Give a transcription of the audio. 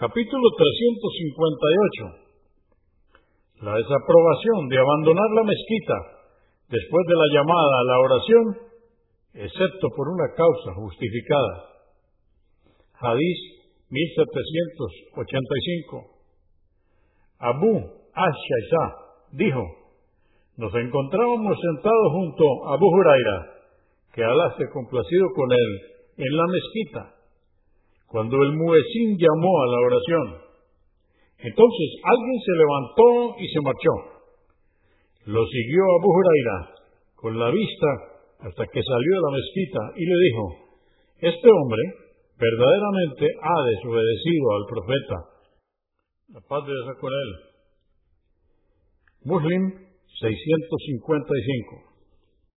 Capítulo 358. La desaprobación de abandonar la mezquita después de la llamada a la oración, excepto por una causa justificada. Hadís 1785. Abu Ashayza dijo, nos encontrábamos sentados junto a Abu Huraira, que Alá esté complacido con él, en la mezquita cuando el muecín llamó a la oración. Entonces alguien se levantó y se marchó. Lo siguió Abu Huraira con la vista hasta que salió de la mezquita y le dijo, este hombre verdaderamente ha desobedecido al profeta. La paz de Dios con él. Muslim 655.